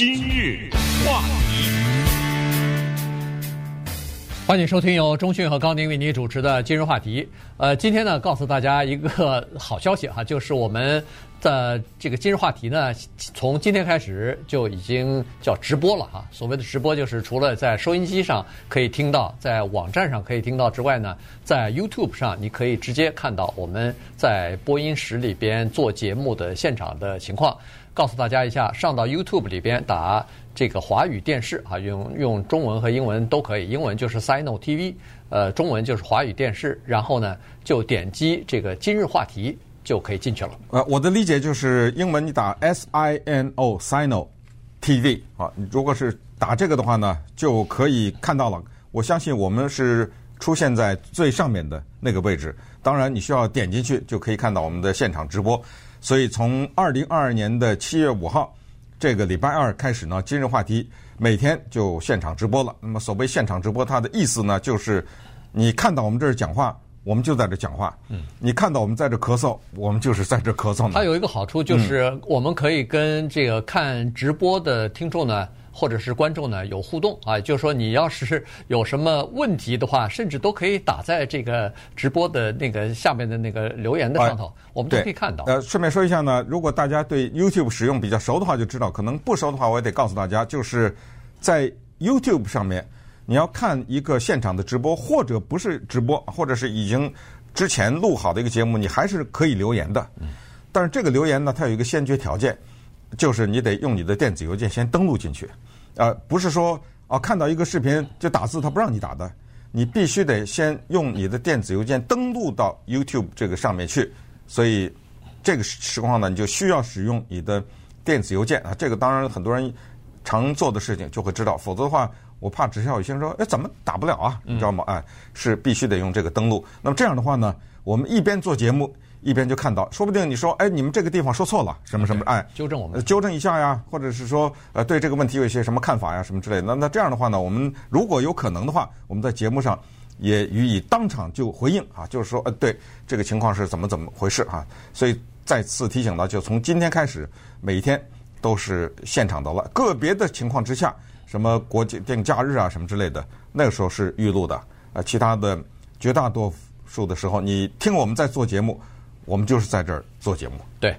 今日话题，欢迎收听由中讯和高宁为您主持的今日话题。呃，今天呢，告诉大家一个好消息哈，就是我们的这个今日话题呢，从今天开始就已经叫直播了哈。所谓的直播，就是除了在收音机上可以听到，在网站上可以听到之外呢，在 YouTube 上你可以直接看到我们在播音室里边做节目的现场的情况。告诉大家一下，上到 YouTube 里边打这个华语电视啊，用用中文和英文都可以，英文就是 Sino TV，呃，中文就是华语电视，然后呢就点击这个今日话题就可以进去了。呃，我的理解就是英文你打 S I N O Sino TV 啊，如果是打这个的话呢，就可以看到了。我相信我们是出现在最上面的那个位置，当然你需要点进去就可以看到我们的现场直播。所以从二零二二年的七月五号这个礼拜二开始呢，今日话题每天就现场直播了。那么所谓现场直播，它的意思呢，就是你看到我们这儿讲话，我们就在这讲话；嗯，你看到我们在这咳嗽，我们就是在这咳嗽呢。它有一个好处就是，我们可以跟这个看直播的听众呢。或者是观众呢有互动啊，就是说你要是有什么问题的话，甚至都可以打在这个直播的那个下面的那个留言的上头，哎、我们都可以看到。呃，顺便说一下呢，如果大家对 YouTube 使用比较熟的话，就知道；可能不熟的话，我也得告诉大家，就是在 YouTube 上面，你要看一个现场的直播，或者不是直播，或者是已经之前录好的一个节目，你还是可以留言的。但是这个留言呢，它有一个先决条件。就是你得用你的电子邮件先登录进去，呃，不是说啊看到一个视频就打字，他不让你打的，你必须得先用你的电子邮件登录到 YouTube 这个上面去。所以这个情况呢，你就需要使用你的电子邮件啊。这个当然很多人常做的事情就会知道，否则的话，我怕直销有些人说，哎，怎么打不了啊？你知道吗？哎，是必须得用这个登录。那么这样的话呢，我们一边做节目。一边就看到，说不定你说，哎，你们这个地方说错了，什么什么，哎，纠正我们，纠正一下呀，或者是说，呃，对这个问题有一些什么看法呀，什么之类的。那那这样的话呢，我们如果有可能的话，我们在节目上也予以当场就回应啊，就是说，呃，对这个情况是怎么怎么回事啊。所以再次提醒到，就从今天开始，每一天都是现场的了。个别的情况之下，什么国际定假日啊，什么之类的，那个时候是预录的。呃，其他的绝大多数的时候，你听我们在做节目。我们就是在这儿做节目。对，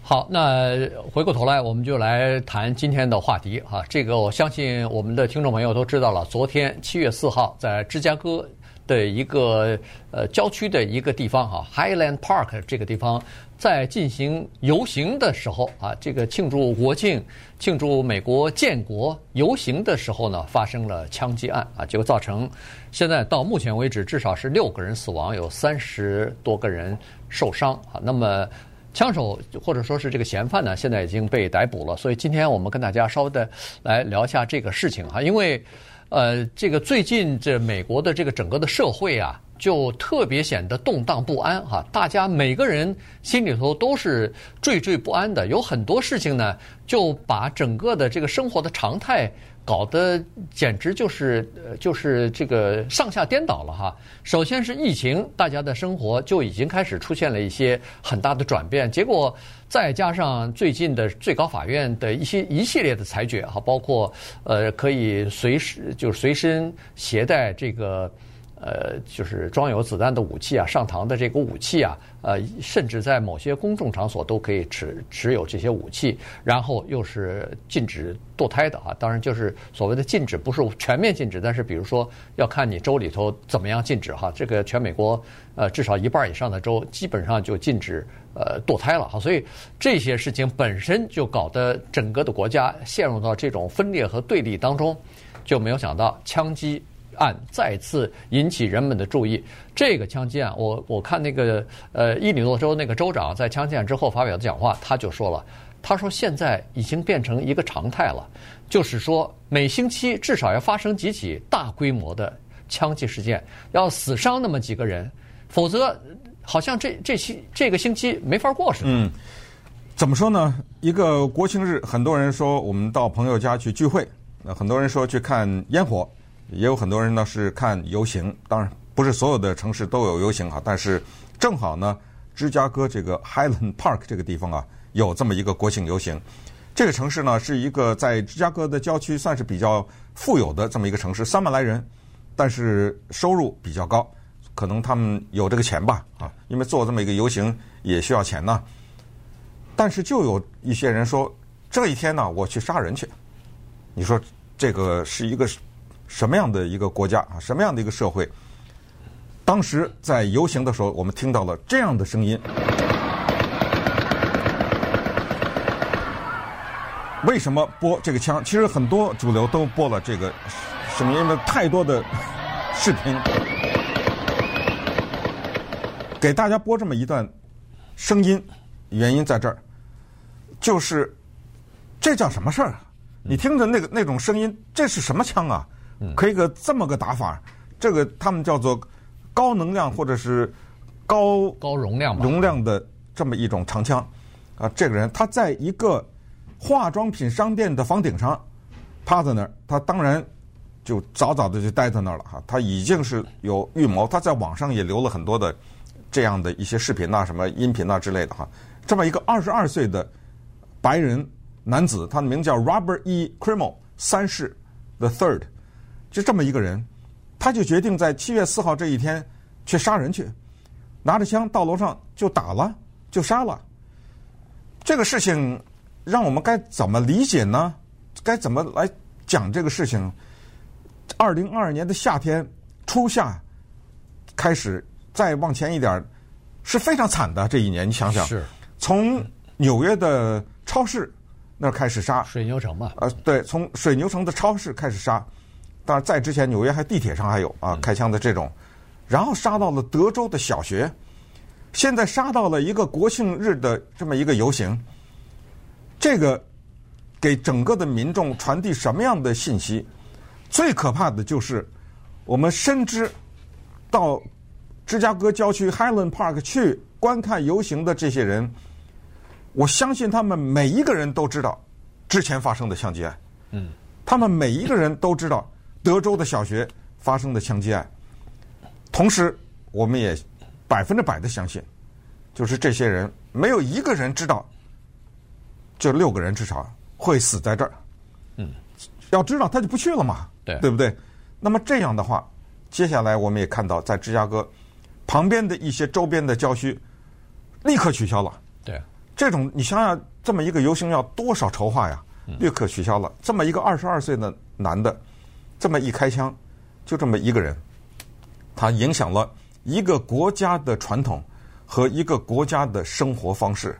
好，那回过头来，我们就来谈今天的话题啊。这个我相信我们的听众朋友都知道了。昨天七月四号，在芝加哥的一个呃郊区的一个地方哈，Highland Park 这个地方，在进行游行的时候啊，这个庆祝国庆、庆祝美国建国游行的时候呢，发生了枪击案啊，结果造成现在到目前为止至少是六个人死亡，有三十多个人。受伤啊，那么枪手或者说是这个嫌犯呢，现在已经被逮捕了。所以今天我们跟大家稍微的来聊一下这个事情哈，因为呃，这个最近这美国的这个整个的社会啊，就特别显得动荡不安哈，大家每个人心里头都是惴惴不安的，有很多事情呢，就把整个的这个生活的常态。搞得简直就是呃，就是这个上下颠倒了哈。首先是疫情，大家的生活就已经开始出现了一些很大的转变。结果再加上最近的最高法院的一些一系列的裁决哈，包括呃可以随时就是随身携带这个。呃，就是装有子弹的武器啊，上膛的这个武器啊，呃，甚至在某些公众场所都可以持持有这些武器，然后又是禁止堕胎的啊。当然，就是所谓的禁止，不是全面禁止，但是比如说要看你州里头怎么样禁止哈。这个全美国呃至少一半以上的州基本上就禁止呃堕胎了哈。所以这些事情本身就搞得整个的国家陷入到这种分裂和对立当中，就没有想到枪击。案再次引起人们的注意。这个枪击案，我我看那个呃，伊利诺州那个州长在枪击案之后发表的讲话，他就说了，他说现在已经变成一个常态了，就是说每星期至少要发生几起大规模的枪击事件，要死伤那么几个人，否则好像这这期这个星期没法过似的。嗯，怎么说呢？一个国庆日，很多人说我们到朋友家去聚会，那很多人说去看烟火。也有很多人呢是看游行，当然不是所有的城市都有游行哈，但是正好呢，芝加哥这个 Highland Park 这个地方啊，有这么一个国庆游行。这个城市呢，是一个在芝加哥的郊区算是比较富有的这么一个城市，三万来人，但是收入比较高，可能他们有这个钱吧，啊，因为做这么一个游行也需要钱呢。但是就有一些人说，这一天呢，我去杀人去。你说这个是一个什么样的一个国家啊？什么样的一个社会？当时在游行的时候，我们听到了这样的声音。为什么播这个枪？其实很多主流都播了这个声音，因为太多的视频，给大家播这么一段声音，原因在这儿，就是这叫什么事儿？你听着那个那种声音，这是什么枪啊？可以个这么个打法，这个他们叫做高能量或者是高高容量容量的这么一种长枪啊！这个人他在一个。化妆品商店的房顶上，趴在那儿，他当然就早早的就待在那儿了哈。他已经是有预谋，他在网上也留了很多的这样的一些视频呐、什么音频呐之类的哈。这么一个二十二岁的白人男子，他的名叫 Robert E. Crimo 三世 The Third，就这么一个人，他就决定在七月四号这一天去杀人去，拿着枪到楼上就打了，就杀了。这个事情。让我们该怎么理解呢？该怎么来讲这个事情？二零二二年的夏天初夏开始，再往前一点，是非常惨的这一年。你想想，是从纽约的超市那儿开始杀水牛城嘛？呃，对，从水牛城的超市开始杀。当然，在之前纽约还地铁上还有啊开枪的这种，然后杀到了德州的小学，现在杀到了一个国庆日的这么一个游行。这个给整个的民众传递什么样的信息？最可怕的就是，我们深知到芝加哥郊区 Highland Park 去观看游行的这些人，我相信他们每一个人都知道之前发生的枪击案。嗯，他们每一个人都知道德州的小学发生的枪击案。同时，我们也百分之百的相信，就是这些人没有一个人知道。这六个人至少会死在这儿，嗯，要知道他就不去了嘛，对，对不对？那么这样的话，接下来我们也看到，在芝加哥旁边的一些周边的郊区，立刻取消了。对，这种你想想，这么一个游行要多少筹划呀？立刻取消了。这么一个二十二岁的男的，这么一开枪，就这么一个人，他影响了一个国家的传统和一个国家的生活方式。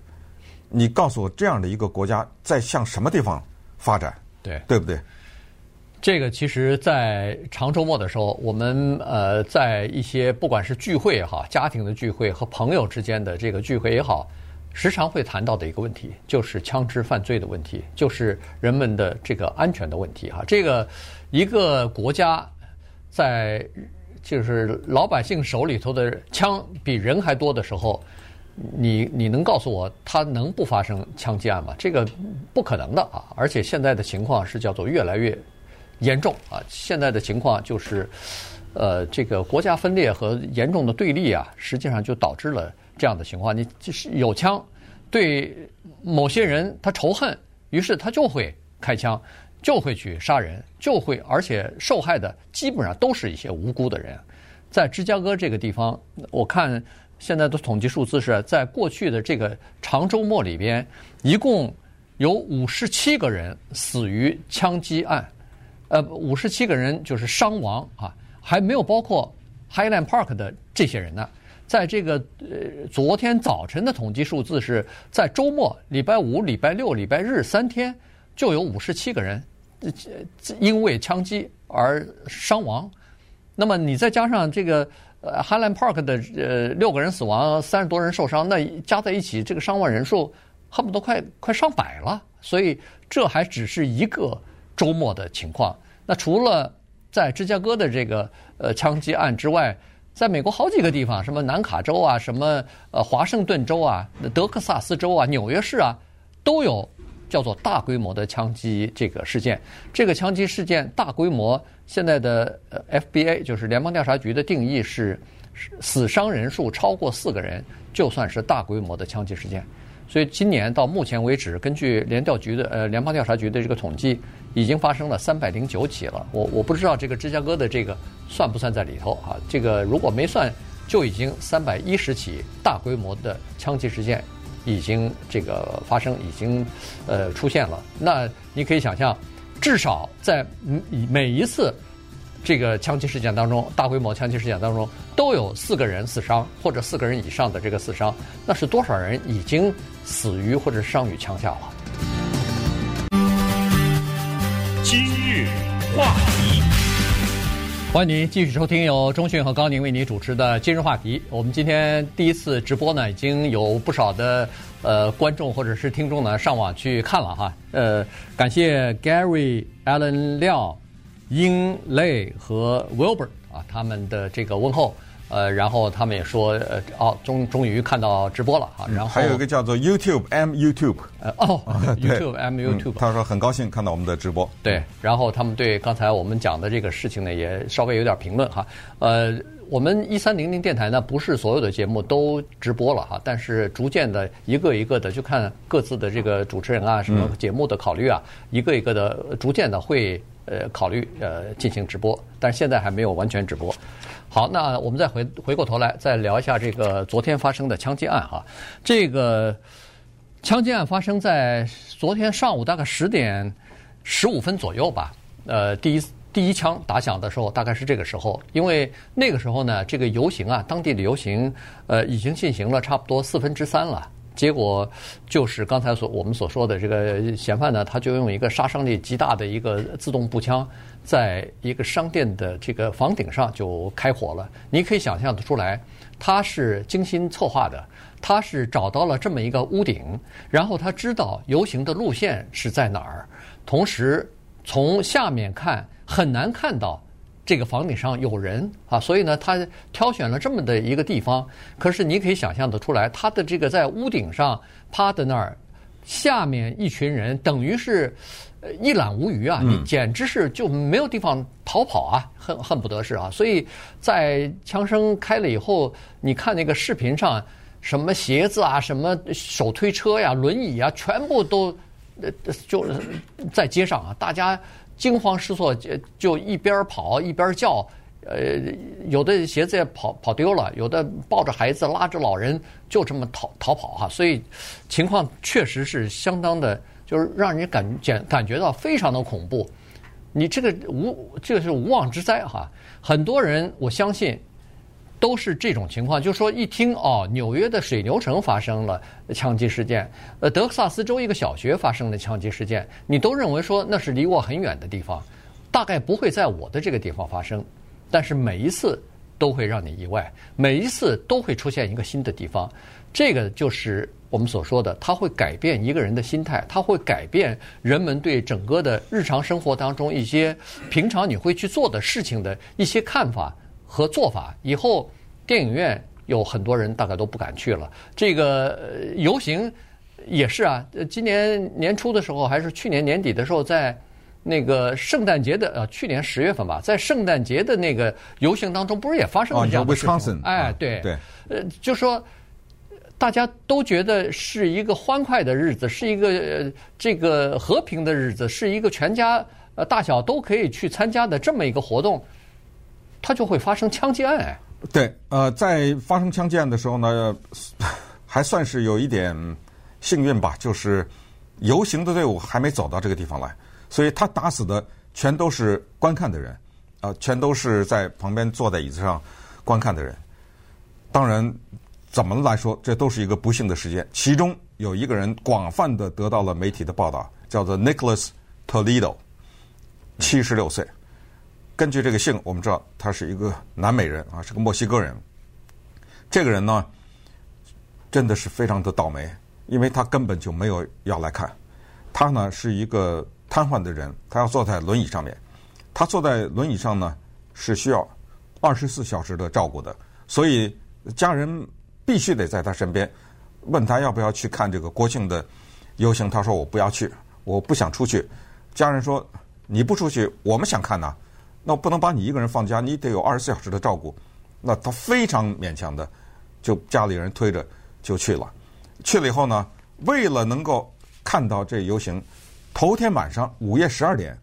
你告诉我，这样的一个国家在向什么地方发展？对，对不对？这个其实，在长周末的时候，我们呃，在一些不管是聚会也好，家庭的聚会和朋友之间的这个聚会也好，时常会谈到的一个问题，就是枪支犯罪的问题，就是人们的这个安全的问题哈。这个一个国家在就是老百姓手里头的枪比人还多的时候。你你能告诉我，他能不发生枪击案吗？这个不可能的啊！而且现在的情况是叫做越来越严重啊！现在的情况就是，呃，这个国家分裂和严重的对立啊，实际上就导致了这样的情况。你就是有枪，对某些人他仇恨，于是他就会开枪，就会去杀人，就会，而且受害的基本上都是一些无辜的人。在芝加哥这个地方，我看。现在的统计数字是在过去的这个长周末里边，一共有五十七个人死于枪击案，呃，五十七个人就是伤亡啊，还没有包括 Highland Park 的这些人呢。在这个呃昨天早晨的统计数字是在周末，礼拜五、礼拜六、礼拜日三天就有五十七个人因为枪击而伤亡。那么你再加上这个。呃，Highland Park 的呃六个人死亡，三十多人受伤，那加在一起，这个伤亡人数恨不得快快上百了。所以这还只是一个周末的情况。那除了在芝加哥的这个呃枪击案之外，在美国好几个地方，什么南卡州啊，什么呃华盛顿州啊，德克萨斯州啊，纽约市啊，都有叫做大规模的枪击这个事件。这个枪击事件大规模。现在的呃 FBI 就是联邦调查局的定义是，死伤人数超过四个人就算是大规模的枪击事件，所以今年到目前为止，根据联调局的呃联邦调查局的这个统计，已经发生了三百零九起了。我我不知道这个芝加哥的这个算不算在里头啊？这个如果没算，就已经三百一十起大规模的枪击事件已经这个发生，已经呃出现了。那你可以想象，至少在每一次。这个枪击事件当中，大规模枪击事件当中，都有四个人死伤或者四个人以上的这个死伤，那是多少人已经死于或者伤于枪下了？今日话题，欢迎您继续收听由中讯和高宁为您主持的今日话题。我们今天第一次直播呢，已经有不少的呃观众或者是听众呢上网去看了哈。呃，感谢 Gary Allen 廖。英雷和 Wilbur 啊，他们的这个问候，呃，然后他们也说，呃，哦，终终于看到直播了啊，然后还有一个叫做 YouTube M YouTube，呃，哦，YouTube M YouTube，他说很高兴看到我们的直播，对，然后他们对刚才我们讲的这个事情呢，也稍微有点评论哈，呃，我们一三零零电台呢，不是所有的节目都直播了哈，但是逐渐的一个一个的，就看各自的这个主持人啊，什么节目的考虑啊，一个一个的，逐渐的会。呃，考虑呃进行直播，但是现在还没有完全直播。好，那我们再回回过头来，再聊一下这个昨天发生的枪击案哈。这个枪击案发生在昨天上午大概十点十五分左右吧。呃，第一第一枪打响的时候大概是这个时候，因为那个时候呢，这个游行啊，当地的游行呃已经进行了差不多四分之三了。结果就是刚才所我们所说的这个嫌犯呢，他就用一个杀伤力极大的一个自动步枪，在一个商店的这个房顶上就开火了。你可以想象得出来，他是精心策划的，他是找到了这么一个屋顶，然后他知道游行的路线是在哪儿，同时从下面看很难看到。这个房顶上有人啊，所以呢，他挑选了这么的一个地方。可是你可以想象得出来，他的这个在屋顶上趴在那儿，下面一群人等于是一览无余啊，你简直是就没有地方逃跑啊，恨恨不得是啊。所以在枪声开了以后，你看那个视频上，什么鞋子啊，什么手推车呀、轮椅啊，全部都呃就在街上啊，大家。惊慌失措，就就一边跑一边叫，呃，有的鞋子也跑跑丢了，有的抱着孩子拉着老人就这么逃逃跑哈，所以情况确实是相当的，就是让人感觉感觉到非常的恐怖。你这个无这个是无妄之灾哈，很多人我相信。都是这种情况，就是说一听哦，纽约的水牛城发生了枪击事件，呃，德克萨斯州一个小学发生了枪击事件，你都认为说那是离我很远的地方，大概不会在我的这个地方发生，但是每一次都会让你意外，每一次都会出现一个新的地方，这个就是我们所说的，它会改变一个人的心态，它会改变人们对整个的日常生活当中一些平常你会去做的事情的一些看法。和做法，以后电影院有很多人大概都不敢去了。这个游行也是啊，今年年初的时候还是去年年底的时候，在那个圣诞节的呃，去年十月份吧，在圣诞节的那个游行当中，不是也发生了这样的事情？哎，对对，呃，就说大家都觉得是一个欢快的日子，是一个这个和平的日子，是一个全家呃大小都可以去参加的这么一个活动。他就会发生枪击案，对，呃，在发生枪击案的时候呢，还算是有一点幸运吧，就是游行的队伍还没走到这个地方来，所以他打死的全都是观看的人，啊、呃，全都是在旁边坐在椅子上观看的人。当然，怎么来说，这都是一个不幸的事件。其中有一个人广泛的得到了媒体的报道，叫做 Nicholas Toledo，七十六岁。根据这个姓，我们知道他是一个南美人啊，是个墨西哥人。这个人呢，真的是非常的倒霉，因为他根本就没有要来看。他呢是一个瘫痪的人，他要坐在轮椅上面。他坐在轮椅上呢是需要二十四小时的照顾的，所以家人必须得在他身边。问他要不要去看这个国庆的游行，他说我不要去，我不想出去。家人说你不出去，我们想看呐。那我不能把你一个人放家，你得有二十四小时的照顾。那他非常勉强的，就家里人推着就去了。去了以后呢，为了能够看到这游行，头天晚上午夜十二点，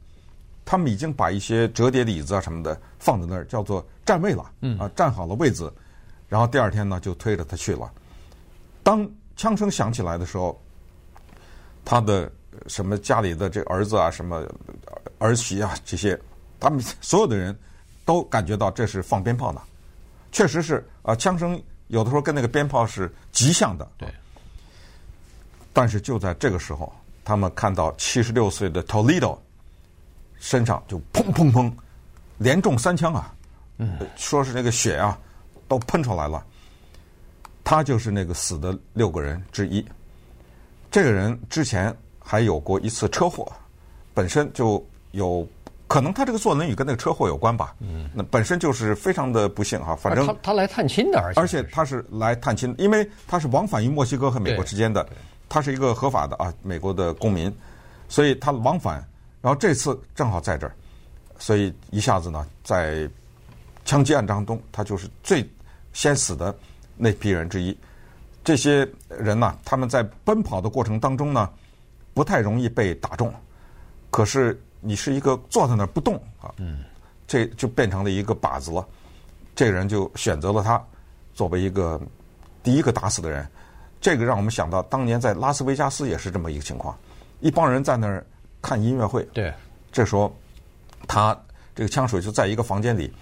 他们已经把一些折叠的椅子啊什么的放在那儿，叫做占位了，啊，站好了位子，然后第二天呢就推着他去了。当枪声响起来的时候，他的什么家里的这儿子啊，什么儿媳啊这些，他们所有的人都感觉到这是放鞭炮的，确实是啊，枪声有的时候跟那个鞭炮是极像的。对。但是就在这个时候，他们看到七十六岁的 Toledo 身上就砰砰砰连中三枪啊，嗯，说是那个血啊都喷出来了。他就是那个死的六个人之一。这个人之前还有过一次车祸，本身就有可能他这个坐轮椅跟那个车祸有关吧。嗯，那本身就是非常的不幸哈。反正他他来探亲的，而且而且他是来探亲，因为他是往返于墨西哥和美国之间的，他是一个合法的啊美国的公民，所以他往返。然后这次正好在这儿，所以一下子呢，在枪击案当中，他就是最先死的。那批人之一，这些人呢，他们在奔跑的过程当中呢，不太容易被打中。可是你是一个坐在那儿不动啊，这就变成了一个靶子了。这个人就选择了他作为一个第一个打死的人。这个让我们想到当年在拉斯维加斯也是这么一个情况，一帮人在那儿看音乐会。对，这时候他这个枪手就在一个房间里。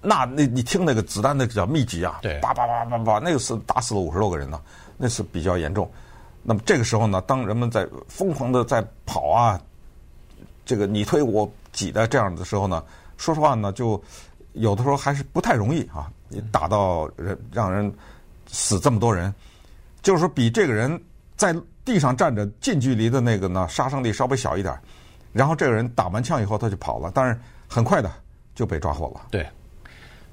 那那你听那个子弹那个叫密集啊，对，叭叭叭叭叭，那个是打死了五十多个人呢，那是比较严重。那么这个时候呢，当人们在疯狂的在跑啊，这个你推我挤的这样的时候呢，说实话呢，就有的时候还是不太容易啊。你打到人，让人死这么多人，就是说比这个人在地上站着近距离的那个呢，杀伤力稍微小一点。然后这个人打完枪以后他就跑了，但是很快的就被抓获了。对。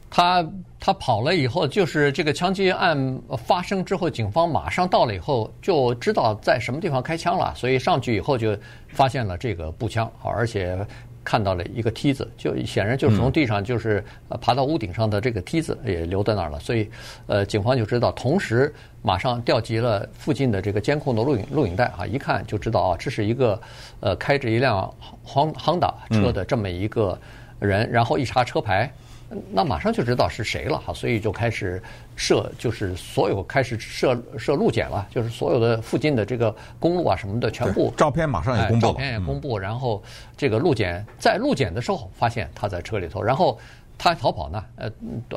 他他跑了以后，就是这个枪击案发生之后，警方马上到了以后，就知道在什么地方开枪了，所以上去以后就发现了这个步枪，而且看到了一个梯子，就显然就是从地上就是爬到屋顶上的这个梯子也留在那儿了，所以呃，警方就知道，同时马上调集了附近的这个监控的录影录影带啊，一看就知道啊，这是一个呃开着一辆亨亨达车的这么一个人，然后一查车牌。那马上就知道是谁了哈，所以就开始设，就是所有开始设设路检了，就是所有的附近的这个公路啊什么的全部照片马上也公布了，照片也公布，然后这个路检在路检的时候发现他在车里头，然后他还逃跑呢，呃，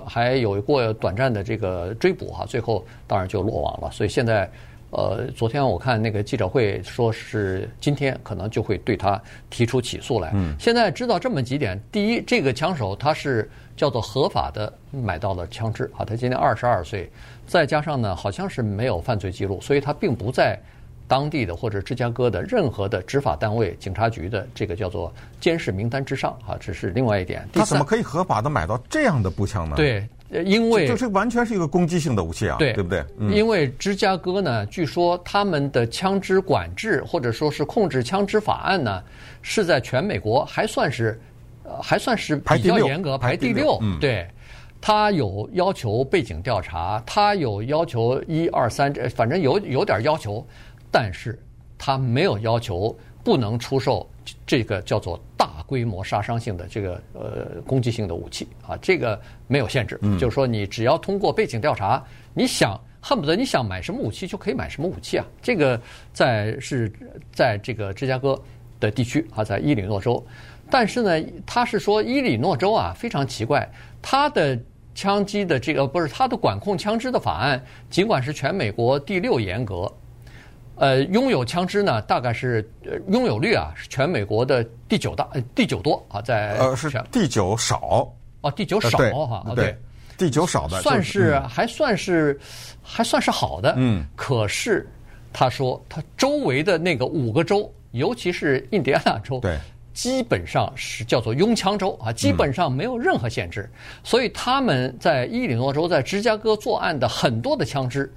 还有过短暂的这个追捕哈，最后当然就落网了，所以现在。呃，昨天我看那个记者会，说是今天可能就会对他提出起诉来。嗯，现在知道这么几点：第一，这个枪手他是叫做合法的买到了枪支啊，他今年二十二岁，再加上呢，好像是没有犯罪记录，所以他并不在当地的或者芝加哥的任何的执法单位、警察局的这个叫做监视名单之上啊，这是另外一点。他怎么可以合法的买到这样的步枪呢？对。因为这是完全是一个攻击性的武器啊，对，对不对？嗯，因为芝加哥呢，据说他们的枪支管制或者说是控制枪支法案呢，是在全美国还算是，呃，还算是比较严格，排第六。嗯，对，他有要求背景调查，他有要求一二三，这反正有有点要求，但是他没有要求不能出售。这个叫做大规模杀伤性的这个呃攻击性的武器啊，这个没有限制，嗯、就是说你只要通过背景调查，你想恨不得你想买什么武器就可以买什么武器啊。这个在是在这个芝加哥的地区啊，在伊利诺州，但是呢，他是说伊利诺州啊非常奇怪，他的枪击的这个不是他的管控枪支的法案，尽管是全美国第六严格。呃，拥有枪支呢，大概是拥有率啊，是全美国的第九大，第九多啊，在呃是第九少。哦，第九少哈，对，对，第九少的，算是还算是还算是好的，嗯，可是他说他周围的那个五个州，尤其是印第安纳州，对，基本上是叫做拥枪州啊，基本上没有任何限制，所以他们在伊利诺州，在芝加哥作案的很多的枪支。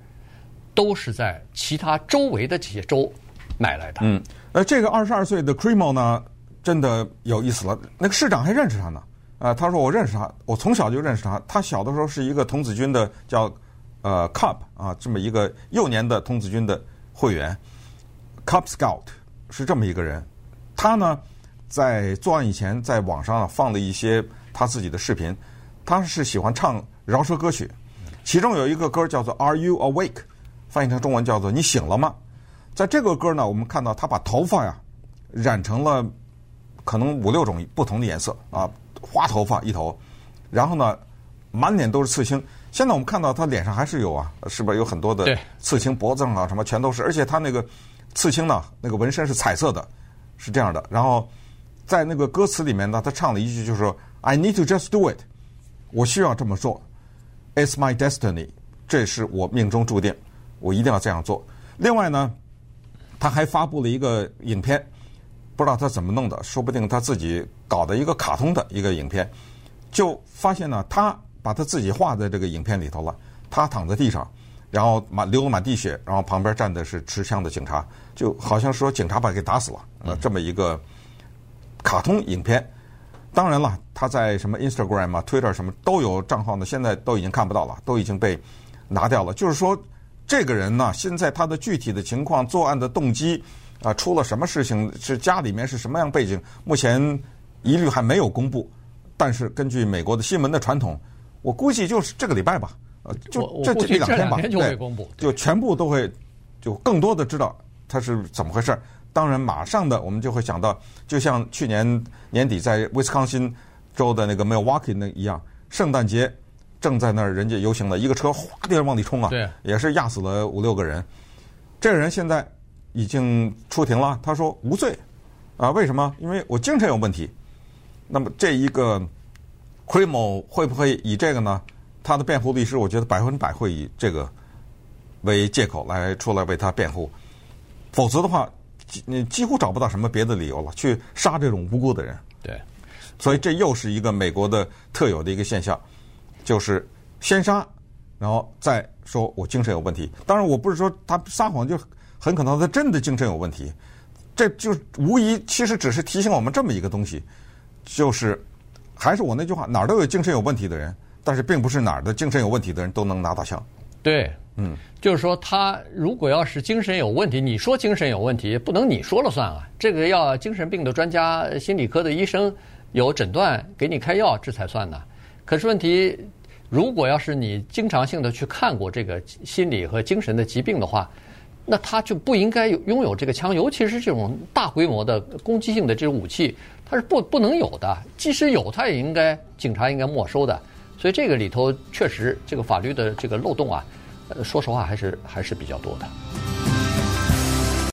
都是在其他周围的这些州买来的。嗯，呃，这个二十二岁的 Crimo 呢，真的有意思了。那个市长还认识他呢。啊、他说我认识他，我从小就认识他。他小的时候是一个童子军的叫呃 Cub 啊，这么一个幼年的童子军的会员。Cub Scout 是这么一个人，他呢在作案以前在网上放了一些他自己的视频，他是喜欢唱饶舌歌曲，其中有一个歌叫做 Are You Awake，翻译成中文叫做你醒了吗？在这个歌呢，我们看到他把头发呀染成了可能五六种不同的颜色啊，花头发一头，然后呢满脸都是刺青。现在我们看到他脸上还是有啊，是不是有很多的刺青？脖子上啊什么全都是，而且他那个刺青呢，那个纹身是彩色的，是这样的。然后在那个歌词里面呢，他唱了一句就是说：“I need to just do it，我需要这么做，It's my destiny，这是我命中注定，我一定要这样做。”另外呢，他还发布了一个影片，不知道他怎么弄的，说不定他自己搞的一个卡通的一个影片，就发现呢他。把他自己画在这个影片里头了，他躺在地上，然后满流满地血，然后旁边站的是持枪的警察，就好像说警察把他给打死了，呃，这么一个卡通影片。当然了，他在什么 Instagram 啊、Twitter 什么都有账号呢，现在都已经看不到了，都已经被拿掉了。就是说，这个人呢，现在他的具体的情况、作案的动机啊，出了什么事情，是家里面是什么样背景，目前一律还没有公布。但是根据美国的新闻的传统。我估计就是这个礼拜吧，呃，就这这两天吧，就会公布，对，就全部都会，就更多的知道他是怎么回事。当然，马上的我们就会想到，就像去年年底在威斯康辛州的那个 Milwaukee 那一样，圣诞节正在那儿人家游行的一个车哗地往里冲啊，对，也是压死了五六个人。这个人现在已经出庭了，他说无罪，啊，为什么？因为我精神有问题。那么这一个。c r i m o 会不会以这个呢？他的辩护律师，我觉得百分之百会以这个为借口来出来为他辩护。否则的话，你几乎找不到什么别的理由了，去杀这种无辜的人。对，所以这又是一个美国的特有的一个现象，就是先杀，然后再说我精神有问题。当然，我不是说他撒谎就很可能他真的精神有问题，这就无疑其实只是提醒我们这么一个东西，就是。还是我那句话，哪儿都有精神有问题的人，但是并不是哪儿的精神有问题的人都能拿到枪。对，嗯，就是说他如果要是精神有问题，你说精神有问题，不能你说了算啊。这个要精神病的专家、心理科的医生有诊断，给你开药，这才算呢。可是问题，如果要是你经常性的去看过这个心理和精神的疾病的话，那他就不应该拥有这个枪，尤其是这种大规模的攻击性的这种武器。它是不不能有的，即使有，他也应该警察应该没收的。所以这个里头确实这个法律的这个漏洞啊，呃，说实话还是还是比较多的。